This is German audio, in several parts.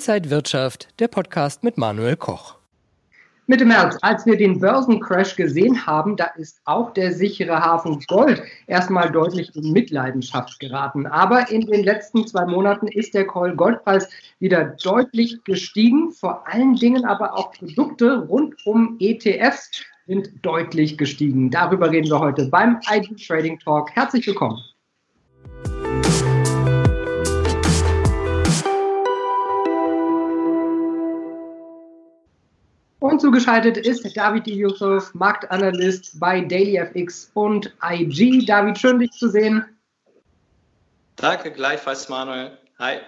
Inside Wirtschaft, der Podcast mit Manuel Koch. Mitte März, als wir den Börsencrash gesehen haben, da ist auch der sichere Hafen Gold erstmal deutlich in Mitleidenschaft geraten. Aber in den letzten zwei Monaten ist der Goldpreis wieder deutlich gestiegen. Vor allen Dingen aber auch Produkte rund um ETFs sind deutlich gestiegen. Darüber reden wir heute beim ID Trading Talk. Herzlich willkommen. Und zugeschaltet ist David Yusuf, Marktanalyst bei DailyFX und IG. David, schön dich zu sehen. Danke, gleichfalls Manuel. Hi.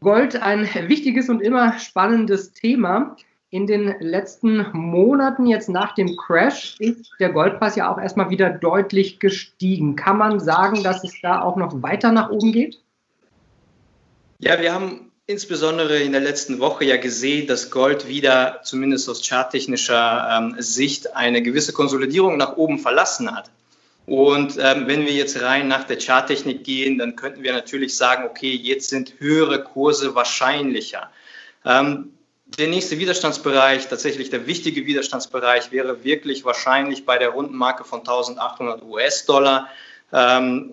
Gold, ein wichtiges und immer spannendes Thema. In den letzten Monaten, jetzt nach dem Crash, ist der Goldpreis ja auch erstmal wieder deutlich gestiegen. Kann man sagen, dass es da auch noch weiter nach oben geht? Ja, wir haben insbesondere in der letzten Woche ja gesehen, dass Gold wieder, zumindest aus charttechnischer ähm, Sicht, eine gewisse Konsolidierung nach oben verlassen hat. Und ähm, wenn wir jetzt rein nach der Charttechnik gehen, dann könnten wir natürlich sagen, okay, jetzt sind höhere Kurse wahrscheinlicher. Ähm, der nächste Widerstandsbereich, tatsächlich der wichtige Widerstandsbereich, wäre wirklich wahrscheinlich bei der runden Marke von 1800 US-Dollar. Ähm,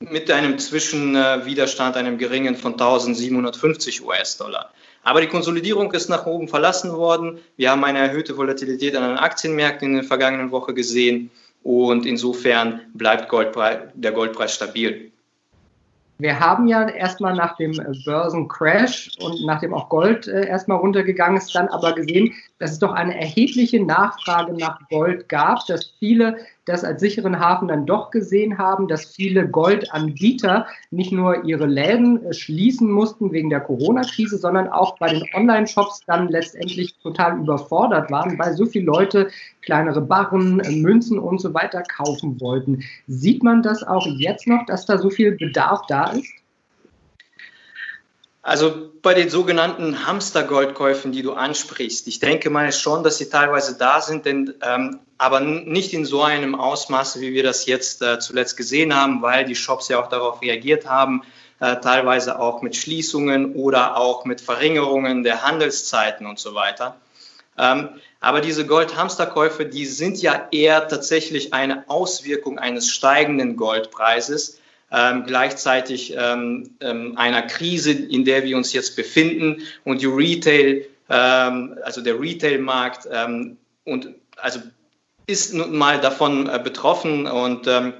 mit einem Zwischenwiderstand, einem geringen von 1750 US-Dollar. Aber die Konsolidierung ist nach oben verlassen worden. Wir haben eine erhöhte Volatilität an den Aktienmärkten in der vergangenen Woche gesehen und insofern bleibt Goldpreis, der Goldpreis stabil. Wir haben ja erstmal nach dem Börsencrash und nachdem auch Gold äh, erstmal runtergegangen ist, dann aber gesehen, dass es doch eine erhebliche Nachfrage nach Gold gab, dass viele das als sicheren Hafen dann doch gesehen haben, dass viele Goldanbieter nicht nur ihre Läden äh, schließen mussten wegen der Corona-Krise, sondern auch bei den Online-Shops dann letztendlich total überfordert waren, weil so viele Leute kleinere Barren, äh, Münzen und so weiter kaufen wollten. Sieht man das auch jetzt noch, dass da so viel Bedarf da ist? Also bei den sogenannten Hamstergoldkäufen, die du ansprichst, ich denke mal schon, dass sie teilweise da sind, denn, ähm, aber nicht in so einem Ausmaße, wie wir das jetzt äh, zuletzt gesehen haben, weil die Shops ja auch darauf reagiert haben, äh, teilweise auch mit Schließungen oder auch mit Verringerungen der Handelszeiten und so weiter. Ähm, aber diese Goldhamsterkäufe, die sind ja eher tatsächlich eine Auswirkung eines steigenden Goldpreises ähm, gleichzeitig ähm, ähm, einer Krise, in der wir uns jetzt befinden und die Retail, ähm, also der Retailmarkt ähm, und also ist nun mal davon äh, betroffen und ähm,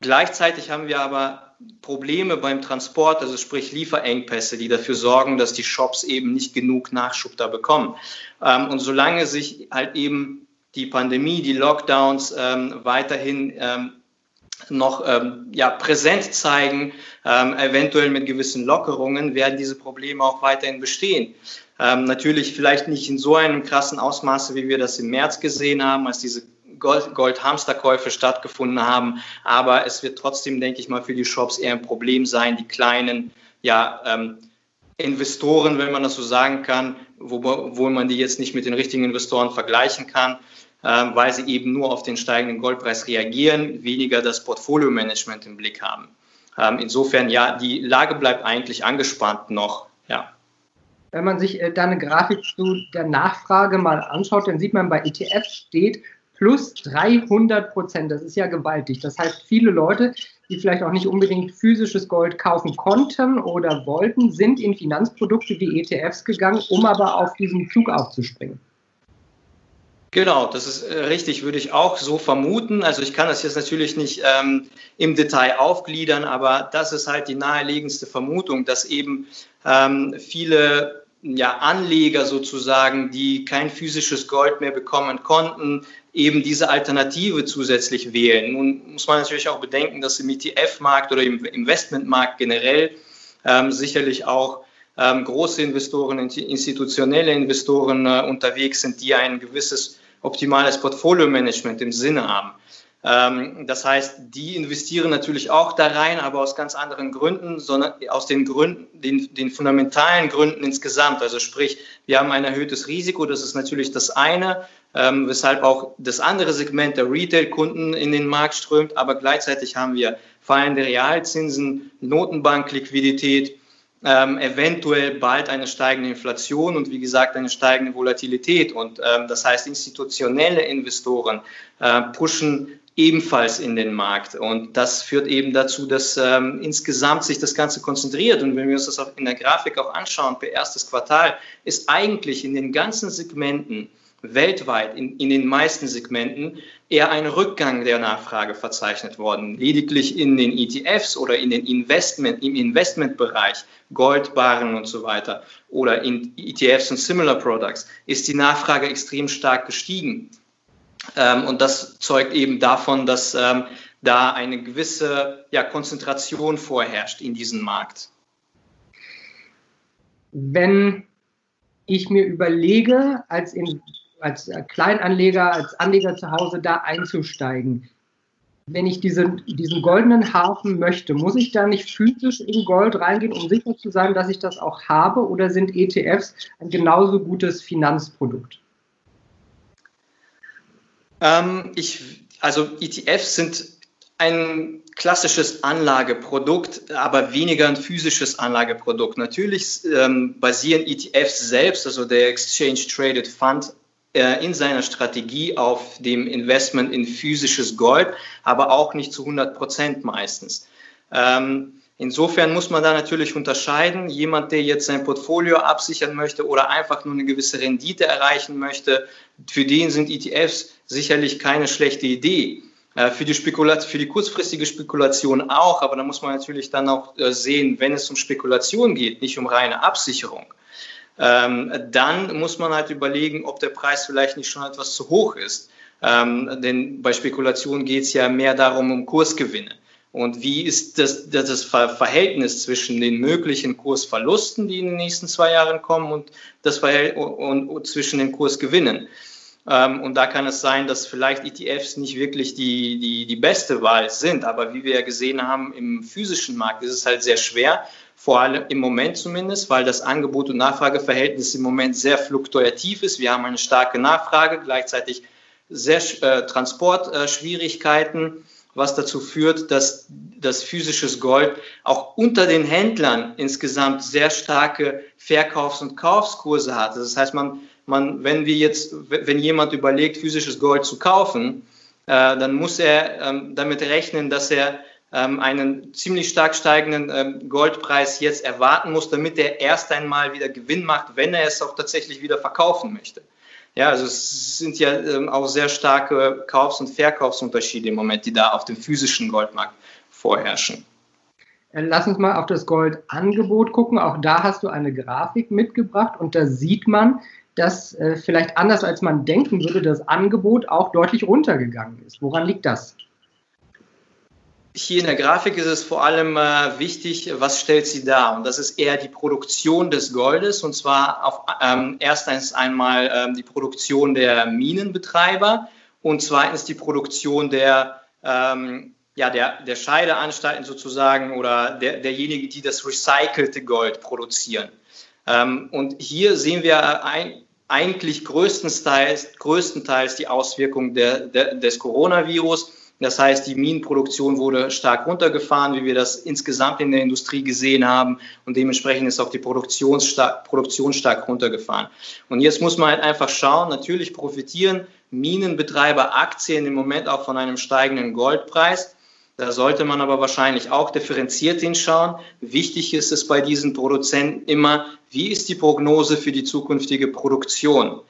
gleichzeitig haben wir aber Probleme beim Transport, also sprich Lieferengpässe, die dafür sorgen, dass die Shops eben nicht genug Nachschub da bekommen. Und solange sich halt eben die Pandemie, die Lockdowns ähm, weiterhin ähm, noch ähm, ja, präsent zeigen, ähm, eventuell mit gewissen Lockerungen, werden diese Probleme auch weiterhin bestehen. Ähm, natürlich vielleicht nicht in so einem krassen Ausmaße, wie wir das im März gesehen haben, als diese Gold-Hamsterkäufe Gold stattgefunden haben. Aber es wird trotzdem, denke ich mal, für die Shops eher ein Problem sein, die kleinen ja, ähm, Investoren, wenn man das so sagen kann, wo, man die jetzt nicht mit den richtigen Investoren vergleichen kann, weil sie eben nur auf den steigenden Goldpreis reagieren, weniger das Portfolio-Management im Blick haben. Ähm, insofern, ja, die Lage bleibt eigentlich angespannt noch, ja. Wenn man sich äh, deine Grafik zu der Nachfrage mal anschaut, dann sieht man bei ETF steht plus 300 Prozent. Das ist ja gewaltig. Das heißt, viele Leute, die vielleicht auch nicht unbedingt physisches Gold kaufen konnten oder wollten, sind in Finanzprodukte wie ETFs gegangen, um aber auf diesen Zug aufzuspringen. Genau, das ist äh, richtig, würde ich auch so vermuten. Also ich kann das jetzt natürlich nicht ähm, im Detail aufgliedern, aber das ist halt die naheliegendste Vermutung, dass eben ähm, viele ja, Anleger sozusagen, die kein physisches Gold mehr bekommen konnten, eben diese Alternative zusätzlich wählen. Nun muss man natürlich auch bedenken, dass im ETF-Markt oder im Investmentmarkt generell ähm, sicherlich auch ähm, große Investoren, institutionelle Investoren äh, unterwegs sind, die ein gewisses optimales Portfolio-Management im Sinne haben. Ähm, das heißt, die investieren natürlich auch da rein, aber aus ganz anderen Gründen, sondern aus den Gründen, den, den fundamentalen Gründen insgesamt. Also sprich, wir haben ein erhöhtes Risiko, das ist natürlich das eine, ähm, weshalb auch das andere Segment der Retail-Kunden in den Markt strömt, aber gleichzeitig haben wir fallende Realzinsen, Notenbankliquidität ähm, eventuell bald eine steigende Inflation und wie gesagt eine steigende Volatilität. Und ähm, das heißt, institutionelle Investoren äh, pushen ebenfalls in den Markt. Und das führt eben dazu, dass ähm, insgesamt sich das Ganze konzentriert. Und wenn wir uns das in der Grafik auch anschauen, per erstes Quartal, ist eigentlich in den ganzen Segmenten weltweit in, in den meisten Segmenten eher ein Rückgang der Nachfrage verzeichnet worden. Lediglich in den ETFs oder in den Investment, im Investmentbereich, Goldbarren und so weiter oder in ETFs und Similar Products ist die Nachfrage extrem stark gestiegen. Ähm, und das zeugt eben davon, dass ähm, da eine gewisse ja, Konzentration vorherrscht in diesem Markt. Wenn ich mir überlege, als in als Kleinanleger, als Anleger zu Hause da einzusteigen. Wenn ich diesen, diesen goldenen Hafen möchte, muss ich da nicht physisch in Gold reingehen, um sicher zu sein, dass ich das auch habe? Oder sind ETFs ein genauso gutes Finanzprodukt? Ähm, ich, also ETFs sind ein klassisches Anlageprodukt, aber weniger ein physisches Anlageprodukt. Natürlich ähm, basieren ETFs selbst, also der Exchange Traded Fund, äh, in seiner Strategie auf dem Investment in physisches Gold, aber auch nicht zu 100 Prozent meistens. Ähm, insofern muss man da natürlich unterscheiden. Jemand, der jetzt sein Portfolio absichern möchte oder einfach nur eine gewisse Rendite erreichen möchte, für den sind ETFs sicherlich keine schlechte Idee. Äh, für die, für die kurzfristige Spekulation auch, aber da muss man natürlich dann auch äh, sehen, wenn es um Spekulation geht, nicht um reine Absicherung ähm, dann muss man halt überlegen, ob der Preis vielleicht nicht schon etwas zu hoch ist. Ähm, denn bei Spekulation geht es ja mehr darum, um Kursgewinne. Und wie ist das, das Verhältnis zwischen den möglichen Kursverlusten, die in den nächsten zwei Jahren kommen, und das Verhältnis und, und zwischen den Kursgewinnen? Ähm, und da kann es sein, dass vielleicht ETFs nicht wirklich die, die, die beste Wahl sind. Aber wie wir ja gesehen haben, im physischen Markt ist es halt sehr schwer, vor allem im Moment zumindest, weil das Angebot- und Nachfrageverhältnis im Moment sehr fluktuativ ist. Wir haben eine starke Nachfrage, gleichzeitig sehr äh, Transportschwierigkeiten, was dazu führt, dass das physisches Gold auch unter den Händlern insgesamt sehr starke Verkaufs- und Kaufskurse hat. Das heißt, man, man, wenn wir jetzt, wenn jemand überlegt, physisches Gold zu kaufen, äh, dann muss er ähm, damit rechnen, dass er ähm, einen ziemlich stark steigenden ähm, Goldpreis jetzt erwarten muss, damit er erst einmal wieder Gewinn macht, wenn er es auch tatsächlich wieder verkaufen möchte. Ja, also es sind ja ähm, auch sehr starke Kaufs- und Verkaufsunterschiede im Moment, die da auf dem physischen Goldmarkt vorherrschen. Lass uns mal auf das Goldangebot gucken. Auch da hast du eine Grafik mitgebracht und da sieht man, dass äh, vielleicht anders als man denken würde, das Angebot auch deutlich runtergegangen ist. Woran liegt das? Hier in der Grafik ist es vor allem äh, wichtig, was stellt sie dar? Und das ist eher die Produktion des Goldes und zwar auf, ähm, erstens einmal ähm, die Produktion der Minenbetreiber und zweitens die Produktion der, ähm, ja, der, der Scheideanstalten sozusagen oder der, derjenigen, die das recycelte Gold produzieren. Ähm, und hier sehen wir ein, eigentlich größtenteils, größtenteils die Auswirkungen der, der, des Coronavirus das heißt, die Minenproduktion wurde stark runtergefahren, wie wir das insgesamt in der Industrie gesehen haben. Und dementsprechend ist auch die Produktion stark, Produktion stark runtergefahren. Und jetzt muss man halt einfach schauen, natürlich profitieren Minenbetreiber Aktien im Moment auch von einem steigenden Goldpreis. Da sollte man aber wahrscheinlich auch differenziert hinschauen. Wichtig ist es bei diesen Produzenten immer, wie ist die Prognose für die zukünftige Produktion?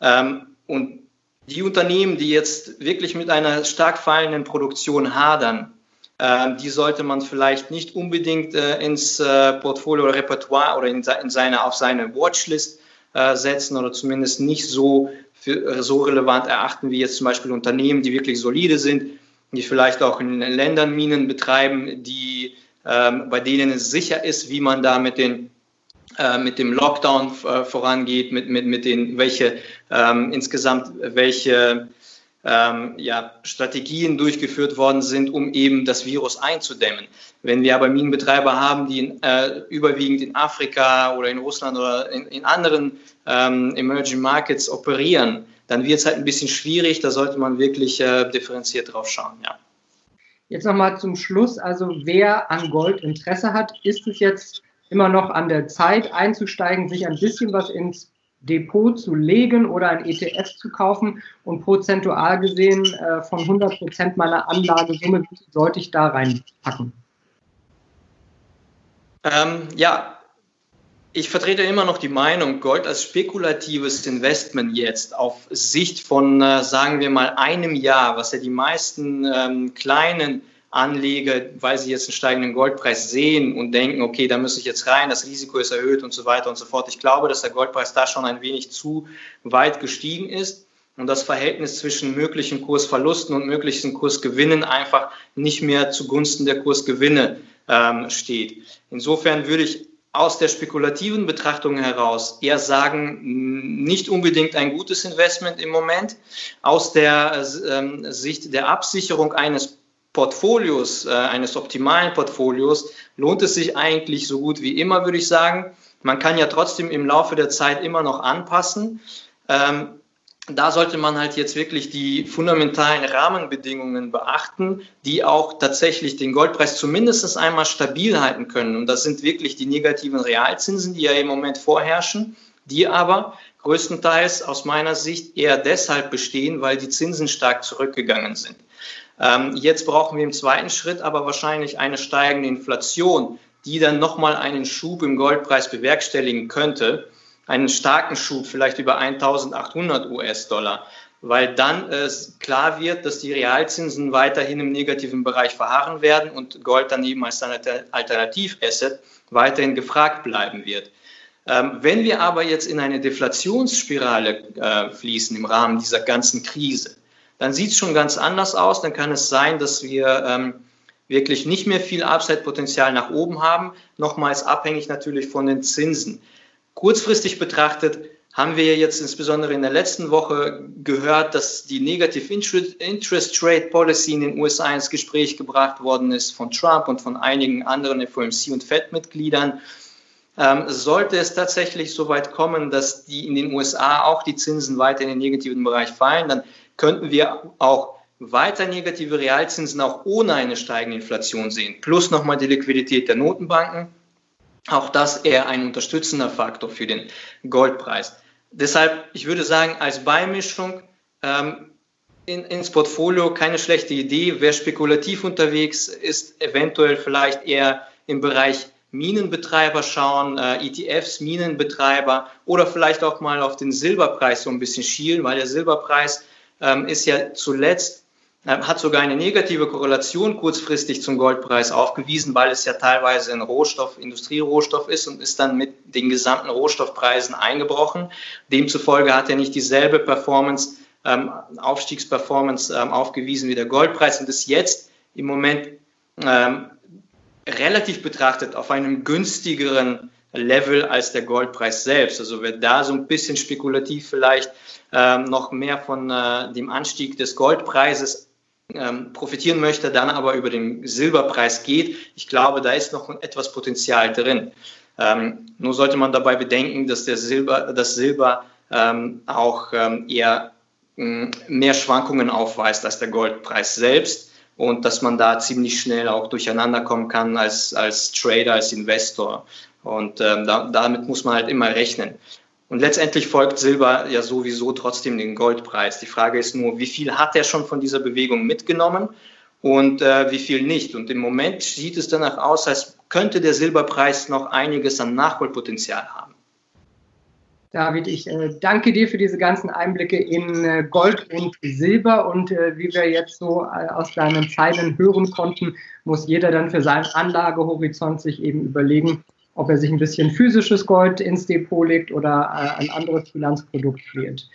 Ähm, und die Unternehmen, die jetzt wirklich mit einer stark fallenden Produktion hadern, äh, die sollte man vielleicht nicht unbedingt äh, ins äh, Portfolio oder Repertoire oder in seine, auf seine Watchlist äh, setzen oder zumindest nicht so, für, so relevant erachten wie jetzt zum Beispiel Unternehmen, die wirklich solide sind, die vielleicht auch in Ländern Minen betreiben, die, ähm, bei denen es sicher ist, wie man da mit den äh, mit dem Lockdown äh, vorangeht, mit, mit, mit den, welche ähm, insgesamt welche ähm, ja, Strategien durchgeführt worden sind, um eben das Virus einzudämmen. Wenn wir aber Minenbetreiber haben, die in, äh, überwiegend in Afrika oder in Russland oder in, in anderen ähm, Emerging Markets operieren, dann wird es halt ein bisschen schwierig. Da sollte man wirklich äh, differenziert drauf schauen. Ja. Jetzt nochmal zum Schluss. Also wer an Gold Interesse hat, ist es jetzt immer noch an der Zeit einzusteigen, sich ein bisschen was ins Depot zu legen oder ein ETF zu kaufen und prozentual gesehen äh, von 100 Prozent meiner Anlagesumme sollte ich da reinpacken? Ähm, ja, ich vertrete immer noch die Meinung, Gold als spekulatives Investment jetzt auf Sicht von, äh, sagen wir mal, einem Jahr, was ja die meisten ähm, kleinen Anleger, weil sie jetzt einen steigenden Goldpreis sehen und denken, okay, da muss ich jetzt rein, das Risiko ist erhöht und so weiter und so fort. Ich glaube, dass der Goldpreis da schon ein wenig zu weit gestiegen ist und das Verhältnis zwischen möglichen Kursverlusten und möglichen Kursgewinnen einfach nicht mehr zugunsten der Kursgewinne ähm, steht. Insofern würde ich aus der spekulativen Betrachtung heraus eher sagen, nicht unbedingt ein gutes Investment im Moment. Aus der ähm, Sicht der Absicherung eines Portfolios, äh, eines optimalen Portfolios, lohnt es sich eigentlich so gut wie immer, würde ich sagen. Man kann ja trotzdem im Laufe der Zeit immer noch anpassen. Ähm, da sollte man halt jetzt wirklich die fundamentalen Rahmenbedingungen beachten, die auch tatsächlich den Goldpreis zumindest einmal stabil halten können. Und das sind wirklich die negativen Realzinsen, die ja im Moment vorherrschen, die aber größtenteils aus meiner Sicht eher deshalb bestehen, weil die Zinsen stark zurückgegangen sind. Ähm, jetzt brauchen wir im zweiten Schritt aber wahrscheinlich eine steigende Inflation, die dann nochmal einen Schub im Goldpreis bewerkstelligen könnte einen starken Schub, vielleicht über 1800 US-Dollar, weil dann äh, klar wird, dass die Realzinsen weiterhin im negativen Bereich verharren werden und Gold dann eben als Alternativasset weiterhin gefragt bleiben wird. Ähm, wenn wir aber jetzt in eine Deflationsspirale äh, fließen im Rahmen dieser ganzen Krise, dann sieht es schon ganz anders aus. Dann kann es sein, dass wir ähm, wirklich nicht mehr viel Upside-Potenzial nach oben haben. Nochmals abhängig natürlich von den Zinsen. Kurzfristig betrachtet haben wir jetzt insbesondere in der letzten Woche gehört, dass die Negative Interest Rate Policy in den USA ins Gespräch gebracht worden ist von Trump und von einigen anderen FOMC und Fed-Mitgliedern. Ähm, sollte es tatsächlich so weit kommen, dass die in den USA auch die Zinsen weiter in den negativen Bereich fallen, dann könnten wir auch weiter negative Realzinsen auch ohne eine steigende Inflation sehen. Plus nochmal die Liquidität der Notenbanken auch das eher ein unterstützender Faktor für den Goldpreis. Deshalb, ich würde sagen, als Beimischung ähm, in, ins Portfolio keine schlechte Idee. Wer spekulativ unterwegs ist, eventuell vielleicht eher im Bereich Minenbetreiber schauen, äh, ETFs, Minenbetreiber oder vielleicht auch mal auf den Silberpreis so ein bisschen schielen, weil der Silberpreis ähm, ist ja zuletzt hat sogar eine negative Korrelation kurzfristig zum Goldpreis aufgewiesen, weil es ja teilweise ein Rohstoff, Industrierohstoff ist und ist dann mit den gesamten Rohstoffpreisen eingebrochen. Demzufolge hat er nicht dieselbe Performance, ähm, Aufstiegsperformance ähm, aufgewiesen wie der Goldpreis und ist jetzt im Moment ähm, relativ betrachtet auf einem günstigeren Level als der Goldpreis selbst. Also wer da so ein bisschen spekulativ vielleicht ähm, noch mehr von äh, dem Anstieg des Goldpreises ähm, profitieren möchte, dann aber über den Silberpreis geht. Ich glaube, da ist noch etwas Potenzial drin. Ähm, nur sollte man dabei bedenken, dass der Silber, das Silber ähm, auch ähm, eher mh, mehr Schwankungen aufweist als der Goldpreis selbst und dass man da ziemlich schnell auch durcheinander kommen kann als, als Trader, als Investor. Und ähm, da, damit muss man halt immer rechnen. Und letztendlich folgt Silber ja sowieso trotzdem den Goldpreis. Die Frage ist nur, wie viel hat er schon von dieser Bewegung mitgenommen und äh, wie viel nicht. Und im Moment sieht es danach aus, als könnte der Silberpreis noch einiges an Nachholpotenzial haben. David, ich äh, danke dir für diese ganzen Einblicke in äh, Gold und Silber und äh, wie wir jetzt so aus deinen Zeilen hören konnten, muss jeder dann für seinen Anlagehorizont sich eben überlegen, ob er sich ein bisschen physisches Gold ins Depot legt oder äh, ein anderes Finanzprodukt wählt.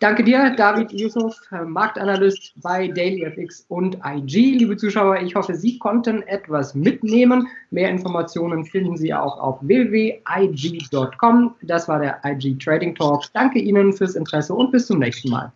Danke dir, David Yusuf, Marktanalyst bei DailyFX und IG. Liebe Zuschauer, ich hoffe, Sie konnten etwas mitnehmen. Mehr Informationen finden Sie auch auf www.ig.com. Das war der IG Trading Talk. Danke Ihnen fürs Interesse und bis zum nächsten Mal.